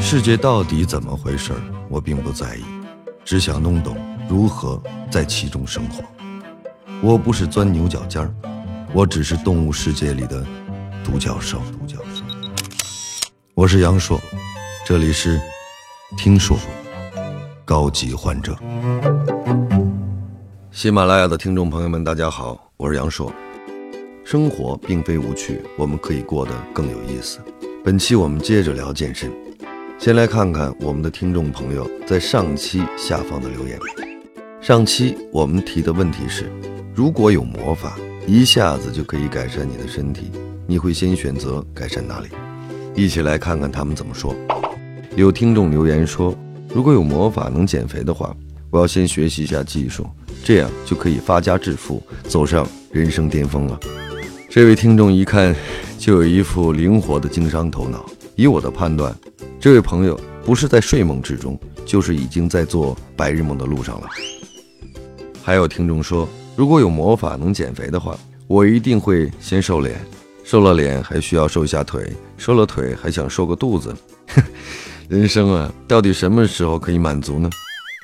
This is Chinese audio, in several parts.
世界到底怎么回事，我并不在意，只想弄懂如何在其中生活。我不是钻牛角尖儿，我只是动物世界里的独角兽。独角兽。我是杨硕，这里是听说高级患者。喜马拉雅的听众朋友们，大家好，我是杨硕。生活并非无趣，我们可以过得更有意思。本期我们接着聊健身。先来看看我们的听众朋友在上期下方的留言。上期我们提的问题是：如果有魔法，一下子就可以改善你的身体，你会先选择改善哪里？一起来看看他们怎么说。有听众留言说：如果有魔法能减肥的话，我要先学习一下技术，这样就可以发家致富，走上人生巅峰了。这位听众一看就有一副灵活的经商头脑，以我的判断。这位朋友不是在睡梦之中，就是已经在做白日梦的路上了。还有听众说，如果有魔法能减肥的话，我一定会先瘦脸，瘦了脸还需要瘦一下腿，瘦了腿还想瘦个肚子。人生啊，到底什么时候可以满足呢？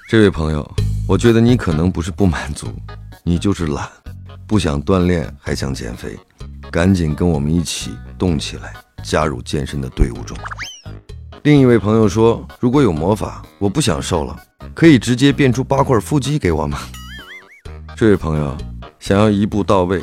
这位朋友，我觉得你可能不是不满足，你就是懒，不想锻炼还想减肥，赶紧跟我们一起动起来，加入健身的队伍中。另一位朋友说：“如果有魔法，我不想瘦了，可以直接变出八块腹肌给我吗？” 这位朋友想要一步到位，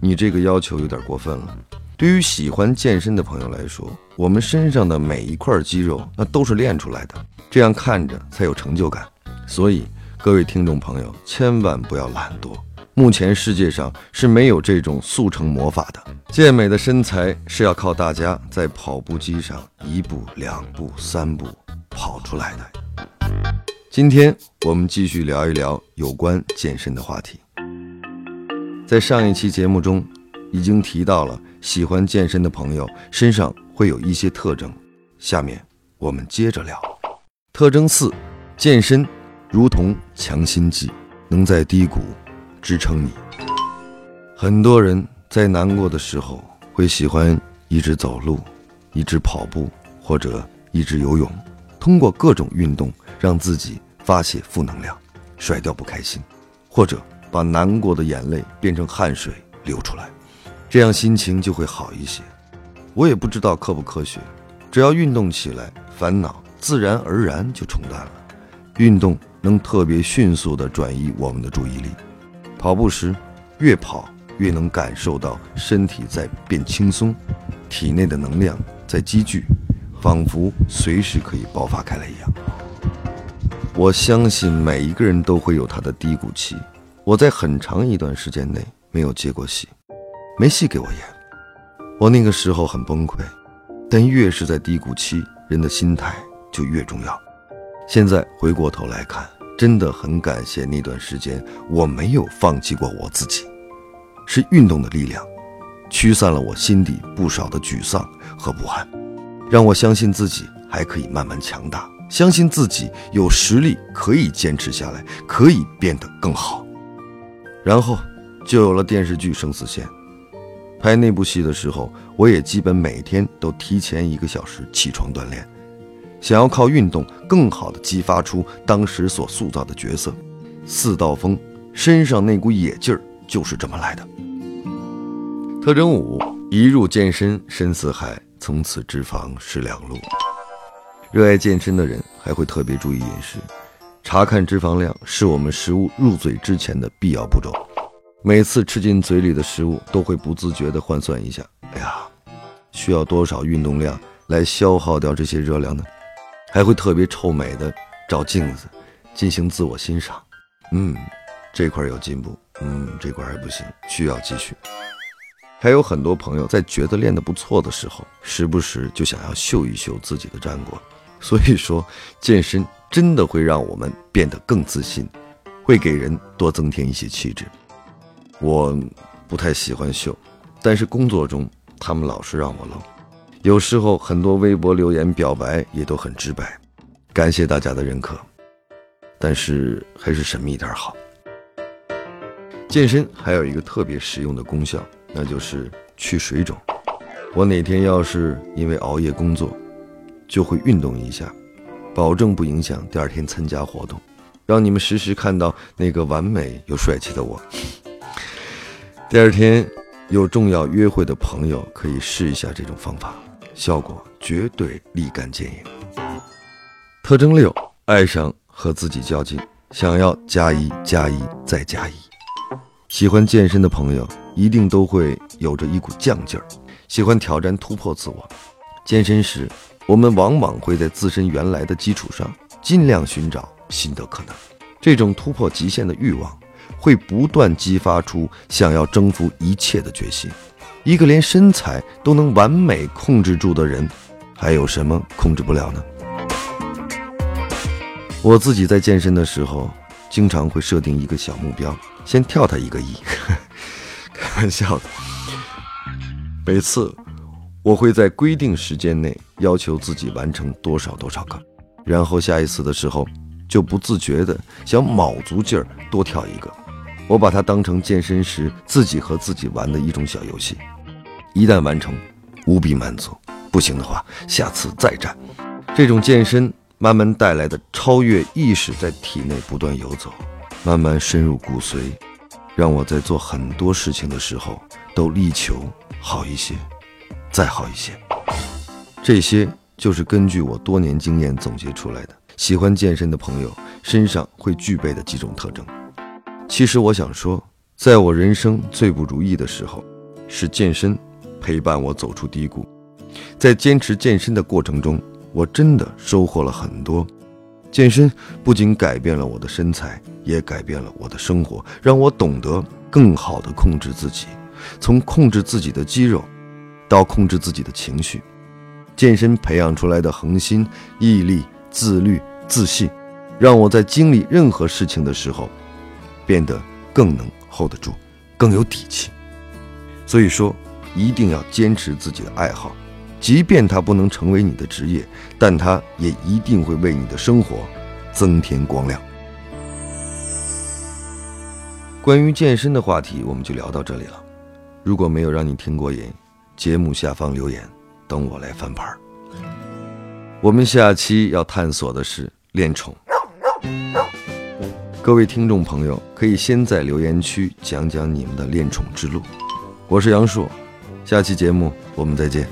你这个要求有点过分了。对于喜欢健身的朋友来说，我们身上的每一块肌肉那都是练出来的，这样看着才有成就感。所以，各位听众朋友千万不要懒惰。目前世界上是没有这种速成魔法的，健美的身材是要靠大家在跑步机上一步、两步、三步跑出来的。今天我们继续聊一聊有关健身的话题。在上一期节目中，已经提到了喜欢健身的朋友身上会有一些特征，下面我们接着聊。特征四：健身如同强心剂，能在低谷。支撑你。很多人在难过的时候会喜欢一直走路，一直跑步，或者一直游泳，通过各种运动让自己发泄负能量，甩掉不开心，或者把难过的眼泪变成汗水流出来，这样心情就会好一些。我也不知道科不科学，只要运动起来，烦恼自然而然就冲淡了。运动能特别迅速地转移我们的注意力。跑步时，越跑越能感受到身体在变轻松，体内的能量在积聚，仿佛随时可以爆发开来一样。我相信每一个人都会有他的低谷期。我在很长一段时间内没有接过戏，没戏给我演。我那个时候很崩溃，但越是在低谷期，人的心态就越重要。现在回过头来看。真的很感谢那段时间，我没有放弃过我自己，是运动的力量，驱散了我心底不少的沮丧和不安，让我相信自己还可以慢慢强大，相信自己有实力可以坚持下来，可以变得更好。然后就有了电视剧《生死线》，拍那部戏的时候，我也基本每天都提前一个小时起床锻炼。想要靠运动更好地激发出当时所塑造的角色，四道风身上那股野劲儿就是这么来的。特征五：一入健身深似海，从此脂肪是两路。热爱健身的人还会特别注意饮食，查看脂肪量是我们食物入嘴之前的必要步骤。每次吃进嘴里的食物，都会不自觉地换算一下：哎呀，需要多少运动量来消耗掉这些热量呢？还会特别臭美的照镜子，进行自我欣赏。嗯，这块有进步。嗯，这块还不行，需要继续。还有很多朋友在觉得练得不错的时候，时不时就想要秀一秀自己的战果。所以说，健身真的会让我们变得更自信，会给人多增添一些气质。我不太喜欢秀，但是工作中他们老是让我露。有时候很多微博留言表白也都很直白，感谢大家的认可，但是还是神秘点好。健身还有一个特别实用的功效，那就是去水肿。我哪天要是因为熬夜工作，就会运动一下，保证不影响第二天参加活动，让你们时时看到那个完美又帅气的我。第二天有重要约会的朋友可以试一下这种方法，效果绝对立竿见影。特征六：爱上和自己较劲，想要加一加一再加一。喜欢健身的朋友一定都会有着一股犟劲儿，喜欢挑战突破自我。健身时，我们往往会在自身原来的基础上，尽量寻找新的可能。这种突破极限的欲望，会不断激发出想要征服一切的决心。一个连身材都能完美控制住的人，还有什么控制不了呢？我自己在健身的时候，经常会设定一个小目标。先跳他一个亿，开玩笑的。每次我会在规定时间内要求自己完成多少多少个，然后下一次的时候就不自觉的想卯足劲儿多跳一个。我把它当成健身时自己和自己玩的一种小游戏。一旦完成，无比满足；不行的话，下次再战。这种健身慢慢带来的超越意识在体内不断游走。慢慢深入骨髓，让我在做很多事情的时候都力求好一些，再好一些。这些就是根据我多年经验总结出来的。喜欢健身的朋友身上会具备的几种特征。其实我想说，在我人生最不如意的时候，是健身陪伴我走出低谷。在坚持健身的过程中，我真的收获了很多。健身不仅改变了我的身材，也改变了我的生活，让我懂得更好地控制自己，从控制自己的肌肉，到控制自己的情绪。健身培养出来的恒心、毅力、自律、自信，让我在经历任何事情的时候，变得更能 hold 得住，更有底气。所以说，一定要坚持自己的爱好。即便它不能成为你的职业，但它也一定会为你的生活增添光亮。关于健身的话题，我们就聊到这里了。如果没有让你听过瘾，节目下方留言，等我来翻盘。我们下期要探索的是恋宠。各位听众朋友，可以先在留言区讲讲你们的恋宠之路。我是杨硕，下期节目我们再见。